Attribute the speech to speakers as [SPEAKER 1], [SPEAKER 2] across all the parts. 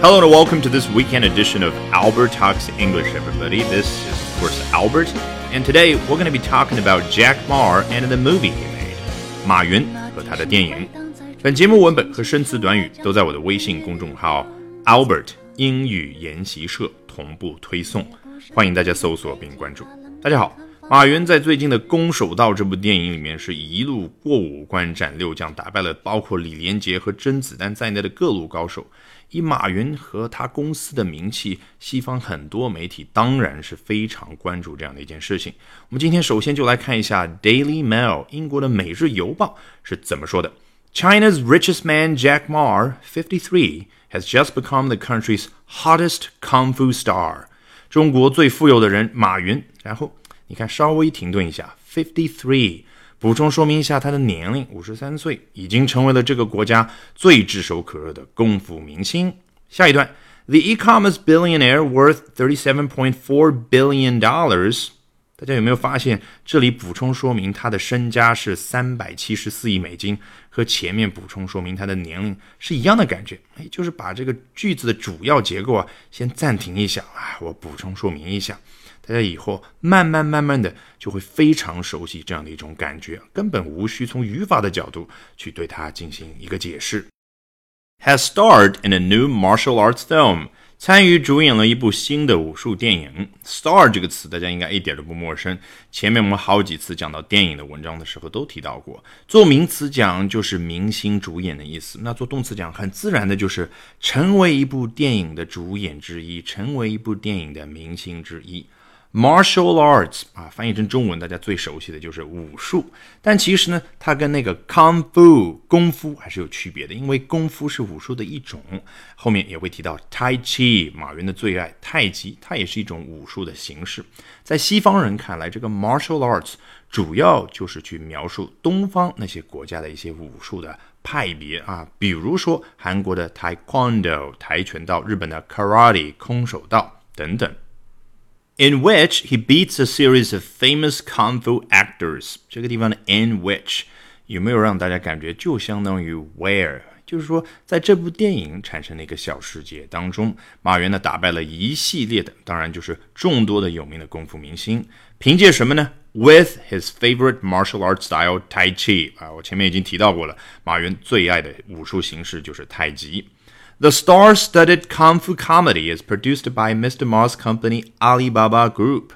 [SPEAKER 1] Hello and welcome to this weekend edition of Albert Talks English, everybody. This is, of course, Albert, and today we're going to be talking about Jack Ma and the movie he made. 马云和他的电影。本节目文本和生词短语都在我的微信公众号 Albert 英语研习社同步推送，欢迎大家搜索并关注。大家好。马云在最近的《攻守道》这部电影里面，是一路过五关斩六将，打败了包括李连杰和甄子丹在内的各路高手。以马云和他公司的名气，西方很多媒体当然是非常关注这样的一件事情。我们今天首先就来看一下《Daily Mail》英国的《每日邮报》是怎么说的：China's richest man Jack Ma, 53, has just become the country's hottest kung fu star。中国最富有的人马云，然后。你看，稍微停顿一下，fifty three，补充说明一下他的年龄，五十三岁，已经成为了这个国家最炙手可热的功夫明星。下一段，the e-commerce billionaire worth thirty seven point four billion dollars，大家有没有发现这里补充说明他的身家是三百七十四亿美金，和前面补充说明他的年龄是一样的感觉？哎，就是把这个句子的主要结构啊，先暂停一下啊，我补充说明一下。大家以后慢慢慢慢的就会非常熟悉这样的一种感觉，根本无需从语法的角度去对它进行一个解释。Has starred in a new martial arts film，参与主演了一部新的武术电影。Star 这个词大家应该一点都不陌生，前面我们好几次讲到电影的文章的时候都提到过。做名词讲就是明星主演的意思，那做动词讲很自然的就是成为一部电影的主演之一，成为一部电影的明星之一。Martial arts 啊，翻译成中文，大家最熟悉的就是武术。但其实呢，它跟那个 kung fu 功夫还是有区别的，因为功夫是武术的一种。后面也会提到 Tai Chi，马云的最爱太极，它也是一种武术的形式。在西方人看来，这个 martial arts 主要就是去描述东方那些国家的一些武术的派别啊，比如说韩国的 Taekwondo 跆拳道，日本的 Karate 空手道等等。In which he beats a series of famous kung fu actors。这个地方的 in which 有没有让大家感觉就相当于 where？就是说，在这部电影产生的一个小世界当中，马云呢打败了一系列的，当然就是众多的有名的功夫明星。凭借什么呢？With his favorite martial art style Tai Chi 啊，我前面已经提到过了，马云最爱的武术形式就是太极。The star-studded kung fu comedy is produced by Mr. Ma's company Alibaba Group。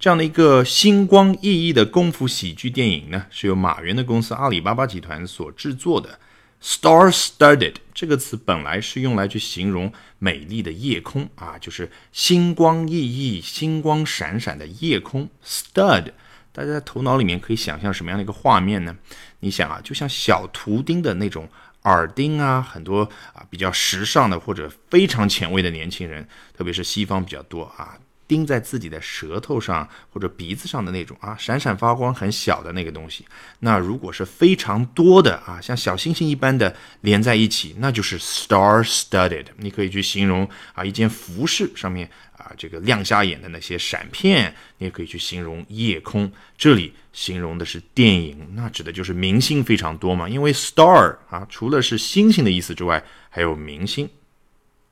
[SPEAKER 1] 这样的一个星光熠熠的功夫喜剧电影呢，是由马云的公司阿里巴巴集团所制作的。Star-studded 这个词本来是用来去形容美丽的夜空啊，就是星光熠熠、星光闪闪的夜空。Stud，大家在头脑里面可以想象什么样的一个画面呢？你想啊，就像小图钉的那种。耳钉啊，很多啊比较时尚的或者非常前卫的年轻人，特别是西方比较多啊，钉在自己的舌头上或者鼻子上的那种啊，闪闪发光很小的那个东西。那如果是非常多的啊，像小星星一般的连在一起，那就是 star-studded。你可以去形容啊，一件服饰上面。啊，这个亮瞎眼的那些闪片，你也可以去形容夜空。这里形容的是电影，那指的就是明星非常多嘛。因为 star 啊，除了是星星的意思之外，还有明星。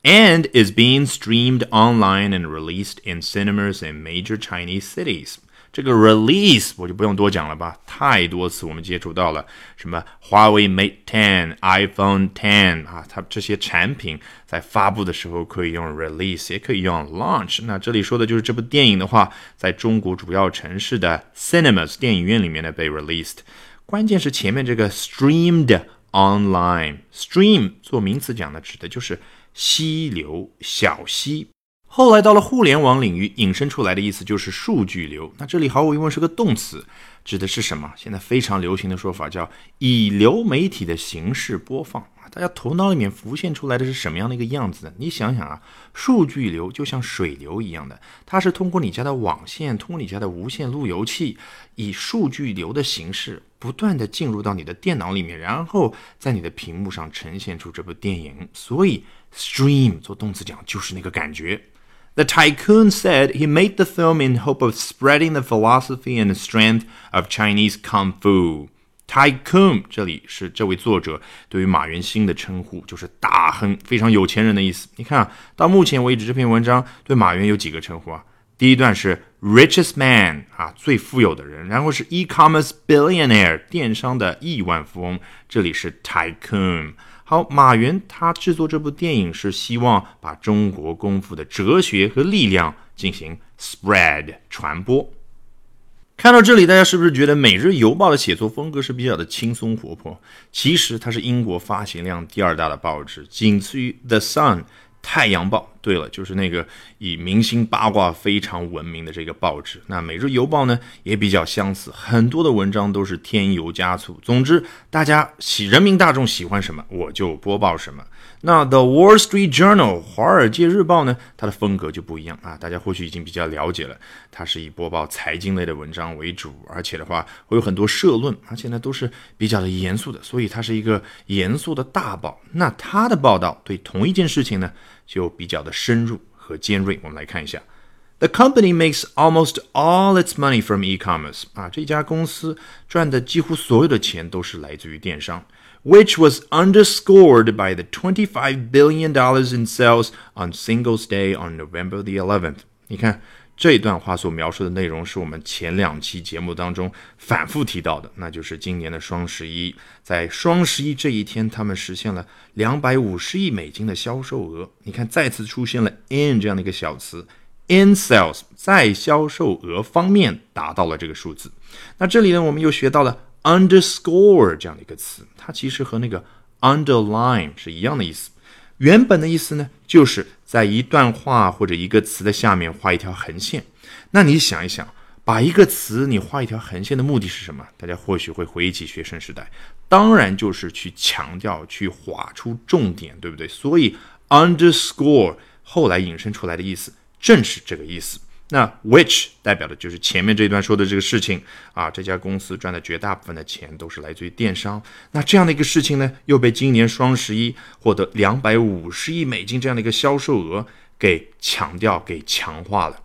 [SPEAKER 1] And is being streamed online and released in cinemas in major Chinese cities. 这个 release 我就不用多讲了吧，太多次我们接触到了，什么华为 Mate 10、iPhone 10啊，它这些产品在发布的时候可以用 release，也可以用 launch。那这里说的就是这部电影的话，在中国主要城市的 cinemas 电影院里面呢被 released。关键是前面这个 streamed online，stream 做名词讲的指的就是 溪流、小溪。后来到了互联网领域，引申出来的意思就是数据流。那这里毫无疑问是个动词，指的是什么？现在非常流行的说法叫以流媒体的形式播放。大家头脑里面浮现出来的是什么样的一个样子呢？你想想啊，数据流就像水流一样的，它是通过你家的网线，通过你家的无线路由器，以数据流的形式不断的进入到你的电脑里面，然后在你的屏幕上呈现出这部电影。所以 stream 做动词讲就是那个感觉。The tycoon said he made the film in hope of spreading the philosophy and strength of Chinese kung fu. Tycoon，这里是这位作者对于马云新的称呼，就是大亨，非常有钱人的意思。你看啊，到目前为止，这篇文章对马云有几个称呼啊？第一段是 richest man 啊，最富有的人，然后是 e-commerce billionaire，电商的亿万富翁，这里是 Tycoon。好，马云他制作这部电影是希望把中国功夫的哲学和力量进行 spread 传播。看到这里，大家是不是觉得《每日邮报》的写作风格是比较的轻松活泼？其实它是英国发行量第二大的报纸，仅次于《The Sun》太阳报。对了，就是那个以明星八卦非常闻名的这个报纸。那《每日邮报》呢，也比较相似，很多的文章都是添油加醋。总之，大家喜人民大众喜欢什么，我就播报什么。那《The Wall Street Journal》华尔街日报呢，它的风格就不一样啊。大家或许已经比较了解了，它是以播报财经类的文章为主，而且的话会有很多社论，而且呢都是比较的严肃的，所以它是一个严肃的大报。那它的报道对同一件事情呢？就比较的深入和尖锐。我们来看一下，The company makes almost all its money from e-commerce。啊，这家公司赚的几乎所有的钱都是来自于电商，which was underscored by the twenty-five billion dollars in sales on Singles Day on November the eleventh。你看。 这段话所描述的内容是我们前两期节目当中反复提到的，那就是今年的双十一，在双十一这一天，他们实现了两百五十亿美金的销售额。你看，再次出现了 in 这样的一个小词，in sales，在销售额方面达到了这个数字。那这里呢，我们又学到了 underscore 这样的一个词，它其实和那个 underline 是一样的意思。原本的意思呢，就是在一段话或者一个词的下面画一条横线。那你想一想，把一个词你画一条横线的目的是什么？大家或许会回忆起学生时代，当然就是去强调、去划出重点，对不对？所以 underscore 后来引申出来的意思正是这个意思。那 which 代表的就是前面这一段说的这个事情啊，这家公司赚的绝大部分的钱都是来自于电商。那这样的一个事情呢，又被今年双十一获得两百五十亿美金这样的一个销售额给强调、给强化了。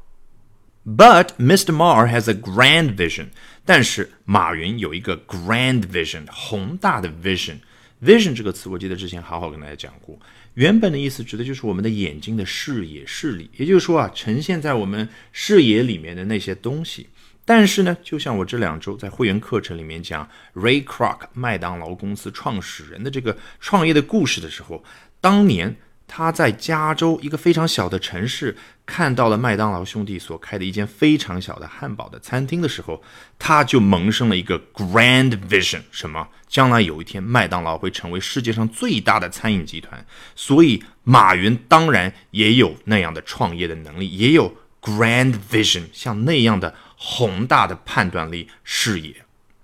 [SPEAKER 1] But Mr. Mar has a grand vision，但是马云有一个 grand vision，宏大的 vision。vision 这个词，我记得之前好好跟大家讲过。原本的意思指的就是我们的眼睛的视野视力，也就是说啊，呈现在我们视野里面的那些东西。但是呢，就像我这两周在会员课程里面讲 Ray Kroc 麦当劳公司创始人的这个创业的故事的时候，当年。他在加州一个非常小的城市看到了麦当劳兄弟所开的一间非常小的汉堡的餐厅的时候，他就萌生了一个 grand vision，什么？将来有一天麦当劳会成为世界上最大的餐饮集团。所以马云当然也有那样的创业的能力，也有 grand vision，像那样的宏大的判断力视野。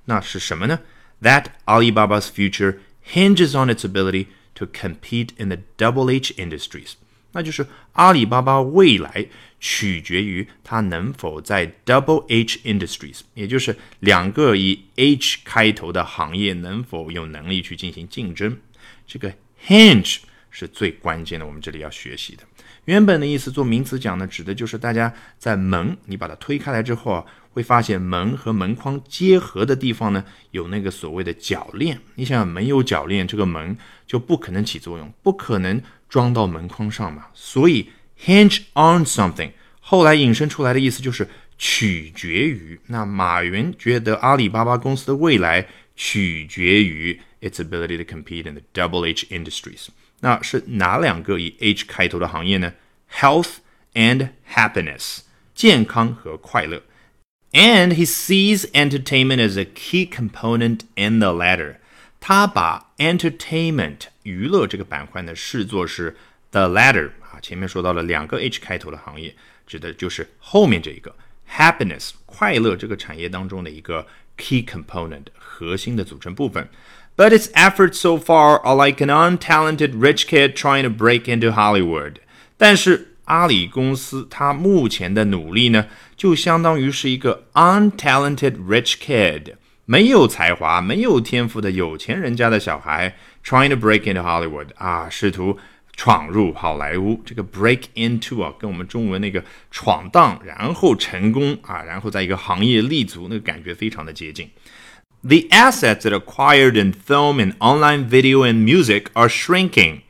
[SPEAKER 1] 那是什么呢？That Alibaba's future hinges on its ability. To compete in the double H industries，那就是阿里巴巴未来取决于它能否在 double H industries，也就是两个以 H 开头的行业能否有能力去进行竞争。这个 hinge 是最关键的，我们这里要学习的。原本的意思做名词讲呢，指的就是大家在门，你把它推开来之后啊，会发现门和门框结合的地方呢，有那个所谓的铰链。你想想，没有铰链，这个门就不可能起作用，不可能装到门框上嘛。所以 hinge on something 后来引申出来的意思就是取决于。那马云觉得阿里巴巴公司的未来取决于 its ability to compete in the double H industries。那是哪两个以 H 开头的行业呢？Health and happiness，健康和快乐。And he sees entertainment as a key component in the latter。他把 entertainment 娱乐这个板块呢视作是 the latter 啊，前面说到了两个 H 开头的行业，指的就是后面这一个 happiness 快乐这个产业当中的一个 key component 核心的组成部分。but its efforts so far are like an untalented rich kid trying to break into Hollywood。但是 阿里公司它目前的努力呢，就相当于是一个 untalented rich kid，没有才华、没有天赋的有钱人家的小孩，trying to break into Hollywood 啊，试图闯入好莱坞。这个 break into 啊，跟我们中文那个闯荡，然后成功啊，然后在一个行业立足，那个感觉非常的接近。The assets that acquired in film and online video and music are shrinking.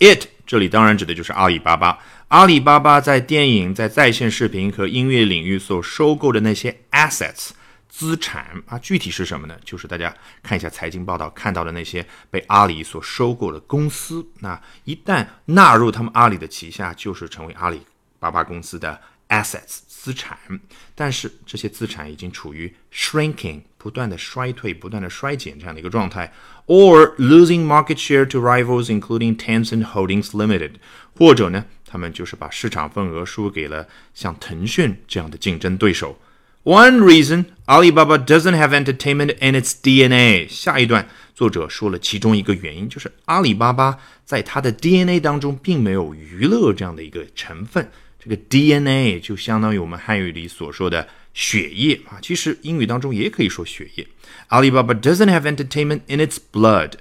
[SPEAKER 1] It 这里当然指的就是阿里巴巴。阿里巴巴在电影、在在线视频和音乐领域所收购的那些 assets 资产啊，具体是什么呢？就是大家看一下财经报道看到的那些被阿里所收购的公司。那一旦纳入他们阿里的旗下，就是成为阿里巴巴公司的 assets 资产。但是这些资产已经处于 shrinking 不断的衰退、不断的衰减这样的一个状态，or losing market share to rivals including Tencent Holdings Limited，或者呢，他们就是把市场份额输给了像腾讯这样的竞争对手。One reason Alibaba doesn't have entertainment in its DNA。下一段作者说了其中一个原因，就是阿里巴巴在它的 DNA 当中并没有娱乐这样的一个成分。这个 DNA 就相当于我们汉语里所说的血液啊，其实英语当中也可以说血液。Alibaba doesn't have entertainment in its blood.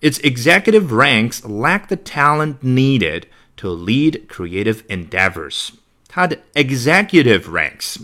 [SPEAKER 1] Its executive ranks lack the talent needed to lead creative endeavors. 他的 executive ranks。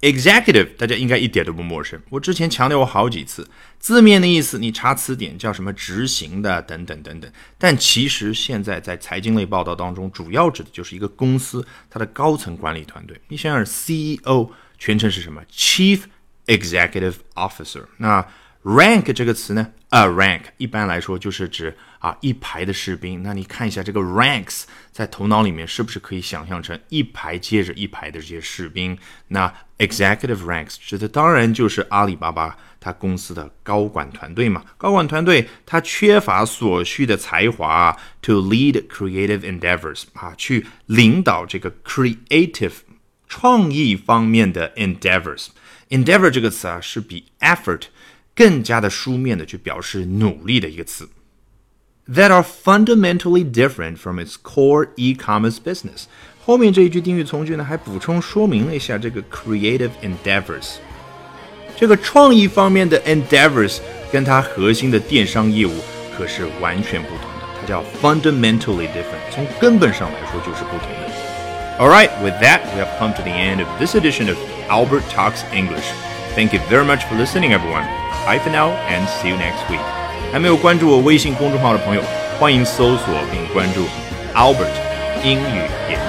[SPEAKER 1] Executive，大家应该一点都不陌生。我之前强调过好几次，字面的意思你查词典叫什么执行的等等等等。但其实现在在财经类报道当中，主要指的就是一个公司它的高层管理团队。你想想，CEO 全称是什么？Chief Executive Officer。那 rank 这个词呢？A rank 一般来说就是指啊一排的士兵。那你看一下这个 ranks，在头脑里面是不是可以想象成一排接着一排的这些士兵？那 executive ranks 指的当然就是阿里巴巴它公司的高管团队嘛。高管团队它缺乏所需的才华，to lead creative endeavors 啊，去领导这个 creative 创意方面的 endeavors。endeavor 这个词啊，是比 effort 更加的书面的去表示努力的一个词，that are fundamentally different from its core e-commerce business。后面这一句定语从句呢，还补充说明了一下这个 creative endeavors，这个创意方面的 endeavors 跟它核心的电商业务可是完全不同的，它叫 fundamentally different，从根本上来说就是不同的。Alright, with that, we have come to the end of this edition of Albert Talks English. Thank you very much for listening, everyone. Bye for now and see you next week. 还没有关注我微信公众号的朋友，欢迎搜索并关注 Albert 英语研习社。